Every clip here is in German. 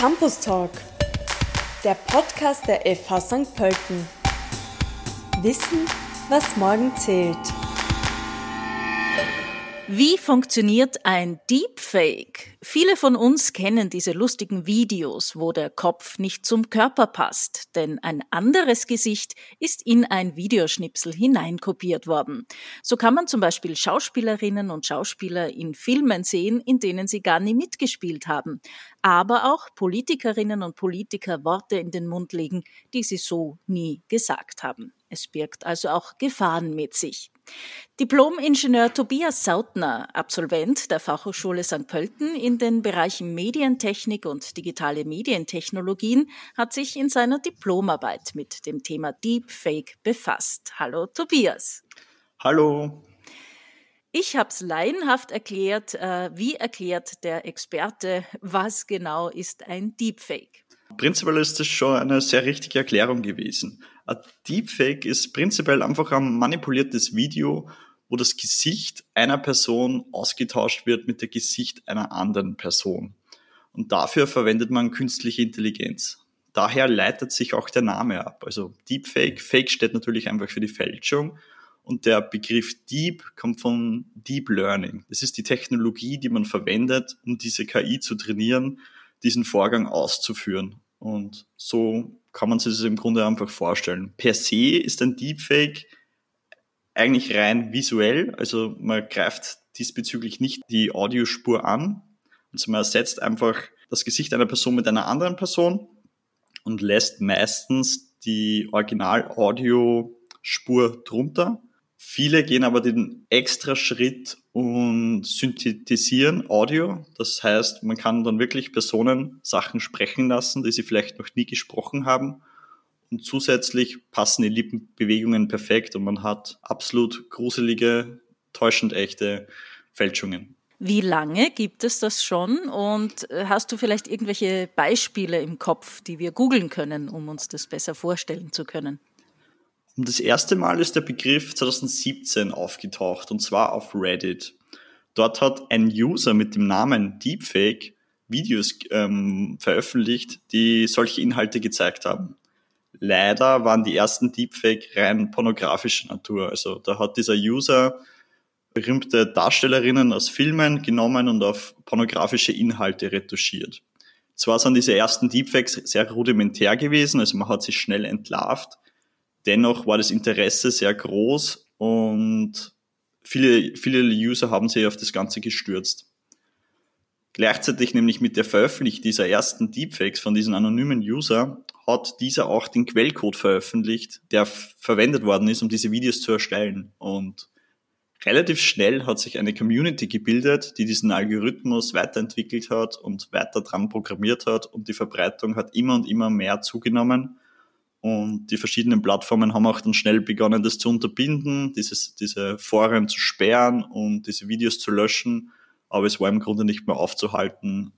Campus Talk, der Podcast der FH St. Pölten. Wissen, was morgen zählt. Wie funktioniert ein Deepfake? Viele von uns kennen diese lustigen Videos, wo der Kopf nicht zum Körper passt, denn ein anderes Gesicht ist in ein Videoschnipsel hineinkopiert worden. So kann man zum Beispiel Schauspielerinnen und Schauspieler in Filmen sehen, in denen sie gar nie mitgespielt haben, aber auch Politikerinnen und Politiker Worte in den Mund legen, die sie so nie gesagt haben. Es birgt also auch Gefahren mit sich. Diplom-Ingenieur Tobias Sautner, Absolvent der Fachhochschule St. Pölten in den Bereichen Medientechnik und digitale Medientechnologien, hat sich in seiner Diplomarbeit mit dem Thema Deepfake befasst. Hallo Tobias. Hallo. Ich habe es laienhaft erklärt. Äh, wie erklärt der Experte, was genau ist ein Deepfake? Prinzipiell ist das schon eine sehr richtige Erklärung gewesen. Ein Deepfake ist prinzipiell einfach ein manipuliertes Video, wo das Gesicht einer Person ausgetauscht wird mit dem Gesicht einer anderen Person. Und dafür verwendet man künstliche Intelligenz. Daher leitet sich auch der Name ab. Also Deepfake, Fake steht natürlich einfach für die Fälschung. Und der Begriff Deep kommt von Deep Learning. Das ist die Technologie, die man verwendet, um diese KI zu trainieren, diesen Vorgang auszuführen. Und so kann man sich das im Grunde einfach vorstellen. Per se ist ein Deepfake eigentlich rein visuell, also man greift diesbezüglich nicht die Audiospur an. Also man ersetzt einfach das Gesicht einer Person mit einer anderen Person und lässt meistens die Original-Audiospur drunter Viele gehen aber den extra Schritt und synthetisieren Audio. Das heißt, man kann dann wirklich Personen Sachen sprechen lassen, die sie vielleicht noch nie gesprochen haben. Und zusätzlich passen die Lippenbewegungen perfekt und man hat absolut gruselige, täuschend echte Fälschungen. Wie lange gibt es das schon? Und äh, hast du vielleicht irgendwelche Beispiele im Kopf, die wir googeln können, um uns das besser vorstellen zu können? Und das erste Mal ist der Begriff 2017 aufgetaucht, und zwar auf Reddit. Dort hat ein User mit dem Namen Deepfake Videos ähm, veröffentlicht, die solche Inhalte gezeigt haben. Leider waren die ersten Deepfake rein pornografischer Natur. Also da hat dieser User berühmte Darstellerinnen aus Filmen genommen und auf pornografische Inhalte retuschiert. Zwar sind diese ersten Deepfakes sehr rudimentär gewesen, also man hat sie schnell entlarvt, Dennoch war das Interesse sehr groß und viele, viele User haben sich auf das Ganze gestürzt. Gleichzeitig nämlich mit der Veröffentlichung dieser ersten Deepfakes von diesen anonymen User hat dieser auch den Quellcode veröffentlicht, der verwendet worden ist, um diese Videos zu erstellen. Und relativ schnell hat sich eine Community gebildet, die diesen Algorithmus weiterentwickelt hat und weiter dran programmiert hat und die Verbreitung hat immer und immer mehr zugenommen. Und die verschiedenen Plattformen haben auch dann schnell begonnen, das zu unterbinden, dieses, diese Foren zu sperren und diese Videos zu löschen. Aber es war im Grunde nicht mehr aufzuhalten.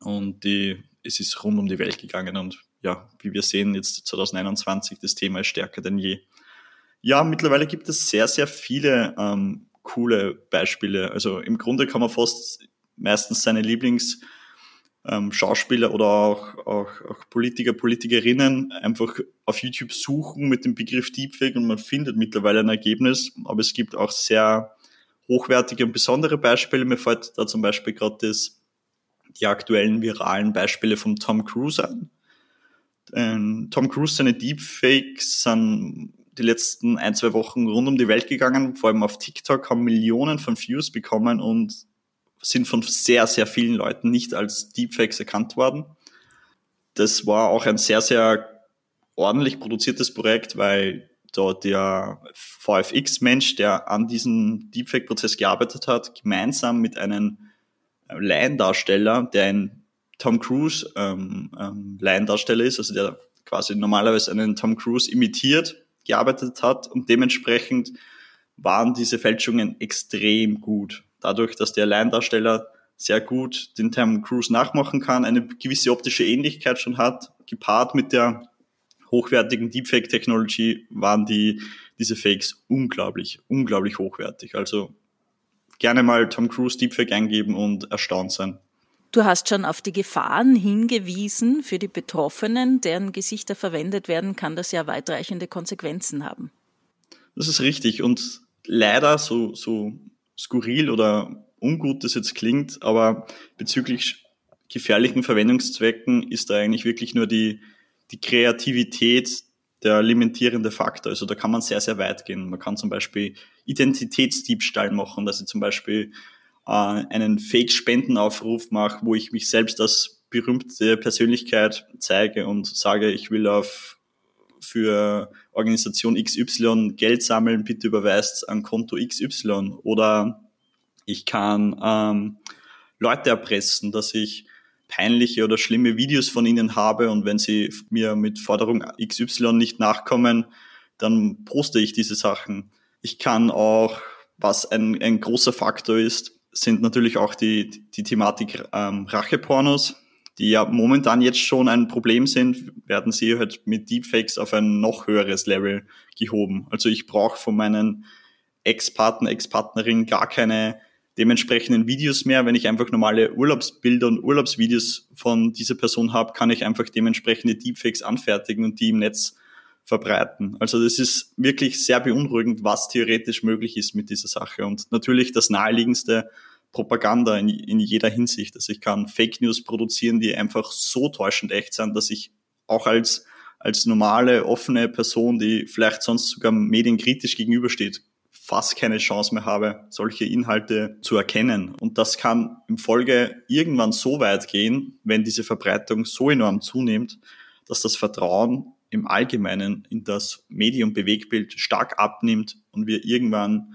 Und die, es ist rund um die Welt gegangen. Und ja, wie wir sehen, jetzt 2021, das Thema ist stärker denn je. Ja, mittlerweile gibt es sehr, sehr viele ähm, coole Beispiele. Also im Grunde kann man fast meistens seine Lieblings- ähm, Schauspieler oder auch, auch, auch Politiker, Politikerinnen einfach auf YouTube suchen mit dem Begriff Deepfake und man findet mittlerweile ein Ergebnis. Aber es gibt auch sehr hochwertige und besondere Beispiele. Mir fällt da zum Beispiel gerade die aktuellen viralen Beispiele von Tom Cruise an. Ähm, Tom Cruise, seine Deepfakes sind die letzten ein, zwei Wochen rund um die Welt gegangen, vor allem auf TikTok, haben Millionen von Views bekommen und sind von sehr, sehr vielen Leuten nicht als Deepfakes erkannt worden. Das war auch ein sehr, sehr ordentlich produziertes Projekt, weil da der VFX-Mensch, der an diesem Deepfake-Prozess gearbeitet hat, gemeinsam mit einem Laiendarsteller, der ein Tom Cruise ähm, ähm, Laiendarsteller ist, also der quasi normalerweise einen Tom Cruise imitiert, gearbeitet hat und dementsprechend waren diese Fälschungen extrem gut dadurch, dass der Alleindarsteller sehr gut den Tom Cruise nachmachen kann, eine gewisse optische Ähnlichkeit schon hat, gepaart mit der hochwertigen Deepfake-Technology waren die, diese Fakes unglaublich, unglaublich hochwertig. Also gerne mal Tom Cruise Deepfake eingeben und erstaunt sein. Du hast schon auf die Gefahren hingewiesen für die Betroffenen, deren Gesichter verwendet werden, kann das ja weitreichende Konsequenzen haben. Das ist richtig und leider so, so skurril oder ungut das jetzt klingt, aber bezüglich gefährlichen Verwendungszwecken ist da eigentlich wirklich nur die, die Kreativität der limitierende Faktor. Also da kann man sehr, sehr weit gehen. Man kann zum Beispiel Identitätsdiebstahl machen, dass ich zum Beispiel äh, einen Fake-Spendenaufruf mache, wo ich mich selbst als berühmte Persönlichkeit zeige und sage, ich will auf für Organisation XY Geld sammeln, bitte überweist an Konto XY. Oder ich kann ähm, Leute erpressen, dass ich peinliche oder schlimme Videos von ihnen habe und wenn sie mir mit Forderung XY nicht nachkommen, dann poste ich diese Sachen. Ich kann auch, was ein, ein großer Faktor ist, sind natürlich auch die, die Thematik ähm, Rachepornos, die ja momentan jetzt schon ein Problem sind, werden sie halt mit Deepfakes auf ein noch höheres Level gehoben. Also ich brauche von meinen Ex-Partner, Ex-Partnerin gar keine dementsprechenden Videos mehr. Wenn ich einfach normale Urlaubsbilder und Urlaubsvideos von dieser Person habe, kann ich einfach dementsprechende Deepfakes anfertigen und die im Netz verbreiten. Also das ist wirklich sehr beunruhigend, was theoretisch möglich ist mit dieser Sache. Und natürlich das naheliegendste Propaganda in, in jeder Hinsicht. Also ich kann Fake News produzieren, die einfach so täuschend echt sind, dass ich auch als, als normale, offene Person, die vielleicht sonst sogar medienkritisch gegenübersteht, fast keine Chance mehr habe, solche Inhalte zu erkennen. Und das kann im Folge irgendwann so weit gehen, wenn diese Verbreitung so enorm zunimmt, dass das Vertrauen im Allgemeinen in das Medium-Bewegbild stark abnimmt und wir irgendwann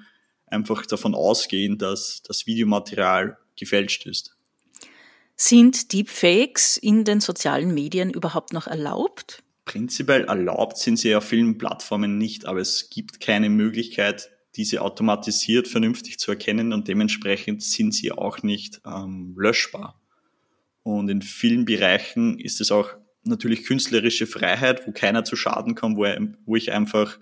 einfach davon ausgehen, dass das Videomaterial gefälscht ist. Sind Deepfakes in den sozialen Medien überhaupt noch erlaubt? Prinzipiell erlaubt sind sie auf vielen Plattformen nicht, aber es gibt keine Möglichkeit, diese automatisiert vernünftig zu erkennen und dementsprechend sind sie auch nicht ähm, löschbar. Und in vielen Bereichen ist es auch natürlich künstlerische Freiheit, wo keiner zu Schaden kommt, wo, wo ich einfach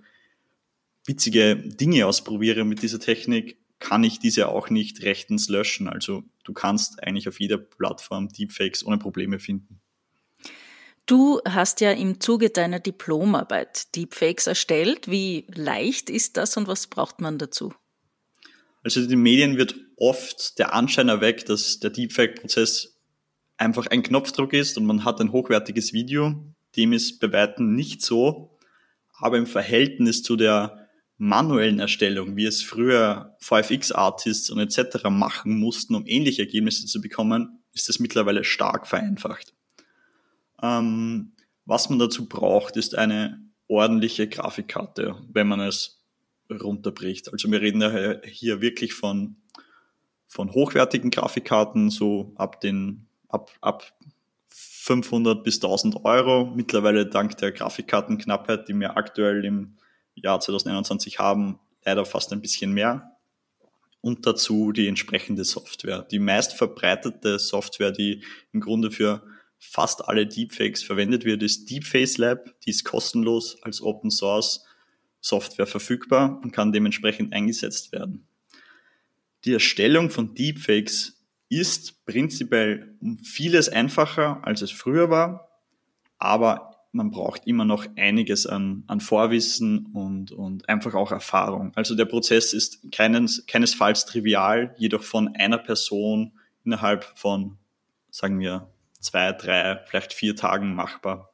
witzige Dinge ausprobiere mit dieser Technik, kann ich diese auch nicht rechtens löschen. Also du kannst eigentlich auf jeder Plattform Deepfakes ohne Probleme finden. Du hast ja im Zuge deiner Diplomarbeit Deepfakes erstellt. Wie leicht ist das und was braucht man dazu? Also in den Medien wird oft der Anschein erweckt, dass der Deepfake-Prozess einfach ein Knopfdruck ist und man hat ein hochwertiges Video. Dem ist bei Weitem nicht so. Aber im Verhältnis zu der manuellen Erstellung, wie es früher VFX-Artists und etc. machen mussten, um ähnliche Ergebnisse zu bekommen, ist es mittlerweile stark vereinfacht. Ähm, was man dazu braucht, ist eine ordentliche Grafikkarte, wenn man es runterbricht. Also wir reden ja hier wirklich von, von hochwertigen Grafikkarten, so ab den, ab, ab 500 bis 1000 Euro. Mittlerweile dank der Grafikkartenknappheit, die wir aktuell im Jahr 2021 haben, leider fast ein bisschen mehr. Und dazu die entsprechende Software. Die meist verbreitete Software, die im Grunde für fast alle Deepfakes verwendet wird, ist Deepface Lab. Die ist kostenlos als Open Source Software verfügbar und kann dementsprechend eingesetzt werden. Die Erstellung von Deepfakes ist prinzipiell um vieles einfacher, als es früher war, aber man braucht immer noch einiges an, an Vorwissen und, und einfach auch Erfahrung. Also der Prozess ist keines, keinesfalls trivial, jedoch von einer Person innerhalb von, sagen wir, zwei, drei, vielleicht vier Tagen machbar.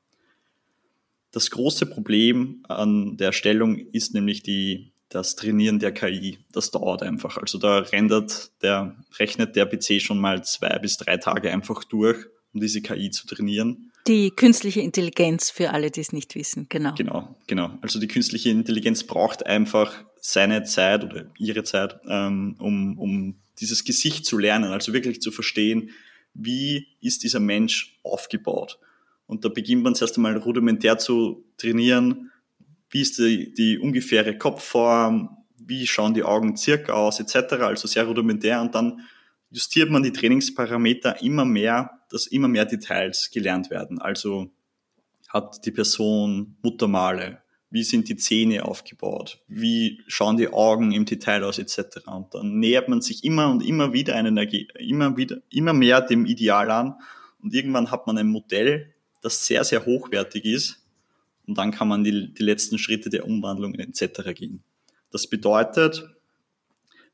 Das große Problem an der Erstellung ist nämlich die, das Trainieren der KI. Das dauert einfach. Also da rendert der, rechnet der PC schon mal zwei bis drei Tage einfach durch, um diese KI zu trainieren. Die künstliche Intelligenz für alle, die es nicht wissen, genau. Genau, genau. Also die künstliche Intelligenz braucht einfach seine Zeit oder ihre Zeit, ähm, um, um dieses Gesicht zu lernen, also wirklich zu verstehen, wie ist dieser Mensch aufgebaut. Und da beginnt man zuerst einmal rudimentär zu trainieren, wie ist die, die ungefähre Kopfform, wie schauen die Augen circa aus, etc. Also sehr rudimentär und dann justiert man die Trainingsparameter immer mehr, dass immer mehr Details gelernt werden. Also hat die Person Muttermale, wie sind die Zähne aufgebaut, wie schauen die Augen im Detail aus etc. Und dann nähert man sich immer und immer wieder einen, immer wieder, immer mehr dem Ideal an und irgendwann hat man ein Modell, das sehr, sehr hochwertig ist und dann kann man die, die letzten Schritte der Umwandlung etc. gehen. Das bedeutet,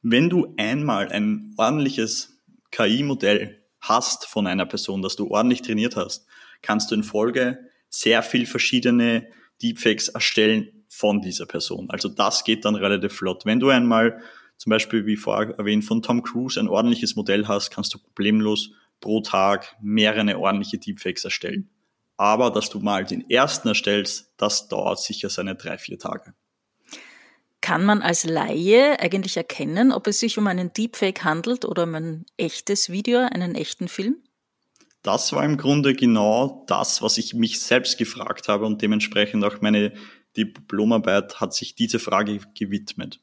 wenn du einmal ein ordentliches KI-Modell hast von einer Person, das du ordentlich trainiert hast, kannst du in Folge sehr viel verschiedene Deepfakes erstellen von dieser Person. Also das geht dann relativ flott. Wenn du einmal zum Beispiel, wie vorher erwähnt, von Tom Cruise ein ordentliches Modell hast, kannst du problemlos pro Tag mehrere ordentliche Deepfakes erstellen. Aber dass du mal den ersten erstellst, das dauert sicher seine drei, vier Tage. Kann man als Laie eigentlich erkennen, ob es sich um einen Deepfake handelt oder um ein echtes Video, einen echten Film? das war im Grunde genau das, was ich mich selbst gefragt habe und dementsprechend auch meine Diplomarbeit hat sich diese Frage gewidmet.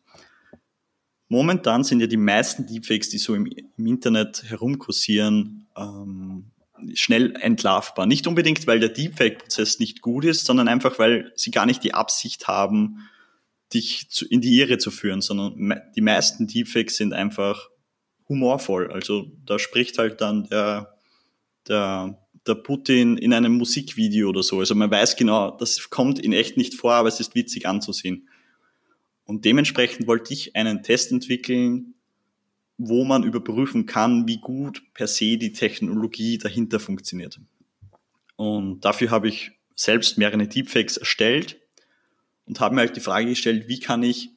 Momentan sind ja die meisten Deepfakes, die so im, Internet herumkursieren, ähm, schnell entlarvbar. Nicht unbedingt, weil der Deepfake-Prozess nicht gut ist, sondern einfach, weil sie gar nicht die Absicht haben, dich zu, in die Irre zu führen, sondern die meisten Deepfakes sind einfach humorvoll. Also da spricht halt dann der der, der Putin in einem Musikvideo oder so. Also man weiß genau, das kommt in echt nicht vor, aber es ist witzig anzusehen. Und dementsprechend wollte ich einen Test entwickeln, wo man überprüfen kann, wie gut per se die Technologie dahinter funktioniert. Und dafür habe ich selbst mehrere Deepfakes erstellt und habe mir halt die Frage gestellt, wie kann ich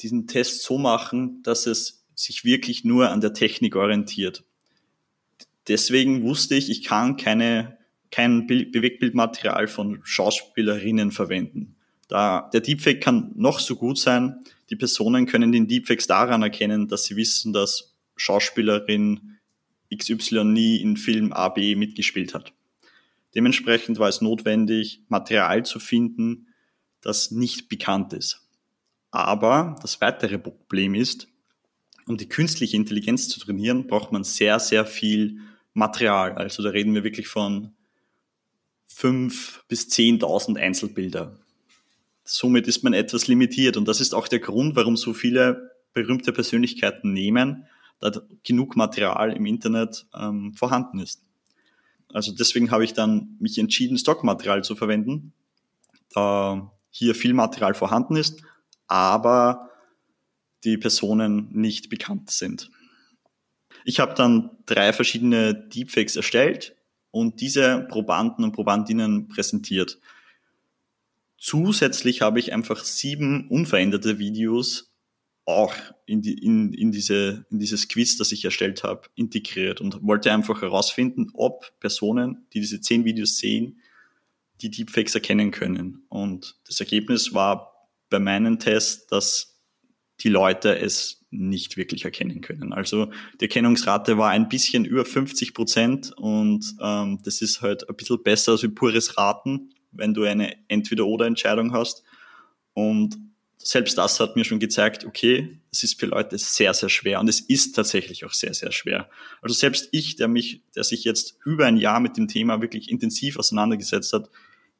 diesen Test so machen, dass es sich wirklich nur an der Technik orientiert deswegen wusste ich, ich kann keine, kein Bewegtbildmaterial von Schauspielerinnen verwenden. Da, der Deepfake kann noch so gut sein, die Personen können den Deepfakes daran erkennen, dass sie wissen, dass Schauspielerin XY nie in Film A, B mitgespielt hat. Dementsprechend war es notwendig, Material zu finden, das nicht bekannt ist. Aber das weitere Problem ist, um die künstliche Intelligenz zu trainieren, braucht man sehr, sehr viel Material. Also da reden wir wirklich von fünf bis zehntausend Einzelbilder. Somit ist man etwas limitiert und das ist auch der Grund, warum so viele berühmte Persönlichkeiten nehmen, da genug Material im Internet ähm, vorhanden ist. Also deswegen habe ich dann mich entschieden, Stockmaterial zu verwenden, da hier viel Material vorhanden ist, aber die Personen nicht bekannt sind. Ich habe dann drei verschiedene Deepfakes erstellt und diese Probanden und Probandinnen präsentiert. Zusätzlich habe ich einfach sieben unveränderte Videos auch in, die, in, in, diese, in dieses Quiz, das ich erstellt habe, integriert und wollte einfach herausfinden, ob Personen, die diese zehn Videos sehen, die Deepfakes erkennen können. Und das Ergebnis war bei meinem Test, dass die Leute es nicht wirklich erkennen können. Also die Erkennungsrate war ein bisschen über 50 Prozent und ähm, das ist halt ein bisschen besser als wie pures Raten, wenn du eine Entweder-Oder-Entscheidung hast. Und selbst das hat mir schon gezeigt, okay, es ist für Leute sehr, sehr schwer und es ist tatsächlich auch sehr, sehr schwer. Also selbst ich, der mich, der sich jetzt über ein Jahr mit dem Thema wirklich intensiv auseinandergesetzt hat,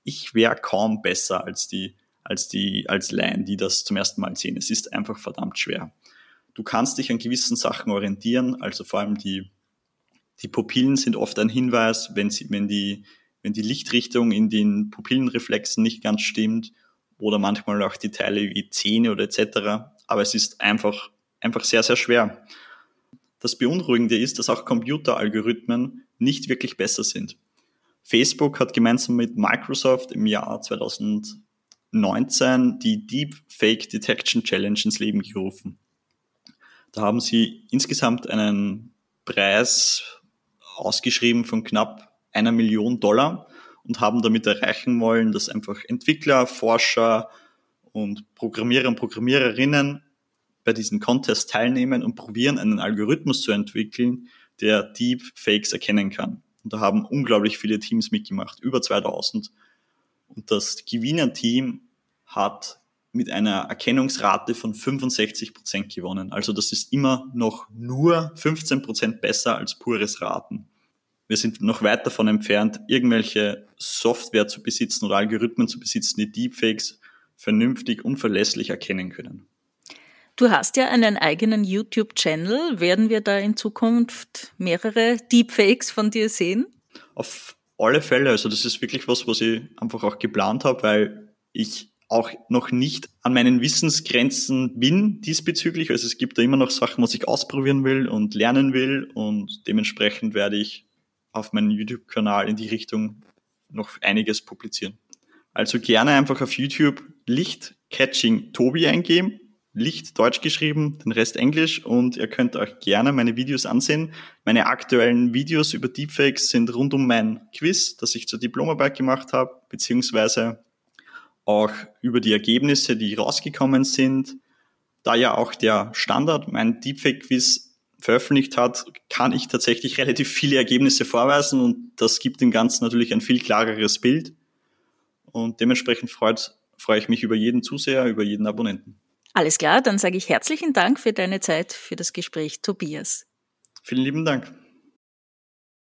ich wäre kaum besser als die, als die, als Laien, die das zum ersten Mal sehen. Es ist einfach verdammt schwer. Du kannst dich an gewissen Sachen orientieren, also vor allem die, die Pupillen sind oft ein Hinweis, wenn, sie, wenn, die, wenn die Lichtrichtung in den Pupillenreflexen nicht ganz stimmt oder manchmal auch die Teile wie Zähne oder etc. Aber es ist einfach, einfach sehr, sehr schwer. Das Beunruhigende ist, dass auch Computeralgorithmen nicht wirklich besser sind. Facebook hat gemeinsam mit Microsoft im Jahr 2019 die Deep Fake Detection Challenge ins Leben gerufen. Da haben sie insgesamt einen Preis ausgeschrieben von knapp einer Million Dollar und haben damit erreichen wollen, dass einfach Entwickler, Forscher und Programmierer und Programmiererinnen bei diesen Contests teilnehmen und probieren, einen Algorithmus zu entwickeln, der Deep Fakes erkennen kann. Und da haben unglaublich viele Teams mitgemacht, über 2000. Und das Gewinnerteam hat mit einer Erkennungsrate von 65 Prozent gewonnen. Also das ist immer noch nur 15 Prozent besser als pures Raten. Wir sind noch weit davon entfernt, irgendwelche Software zu besitzen oder Algorithmen zu besitzen, die Deepfakes vernünftig und verlässlich erkennen können. Du hast ja einen eigenen YouTube-Channel. Werden wir da in Zukunft mehrere Deepfakes von dir sehen? Auf alle Fälle. Also das ist wirklich was, was ich einfach auch geplant habe, weil ich auch noch nicht an meinen Wissensgrenzen bin diesbezüglich. Also es gibt da immer noch Sachen, was ich ausprobieren will und lernen will und dementsprechend werde ich auf meinem YouTube-Kanal in die Richtung noch einiges publizieren. Also gerne einfach auf YouTube Licht Catching Tobi eingeben. Licht Deutsch geschrieben, den Rest Englisch und ihr könnt auch gerne meine Videos ansehen. Meine aktuellen Videos über Deepfakes sind rund um mein Quiz, das ich zur Diplomarbeit gemacht habe, beziehungsweise auch über die Ergebnisse, die rausgekommen sind. Da ja auch der Standard mein Deepfake-Quiz veröffentlicht hat, kann ich tatsächlich relativ viele Ergebnisse vorweisen und das gibt dem Ganzen natürlich ein viel klareres Bild. Und dementsprechend freut, freue ich mich über jeden Zuseher, über jeden Abonnenten. Alles klar, dann sage ich herzlichen Dank für deine Zeit, für das Gespräch, Tobias. Vielen lieben Dank.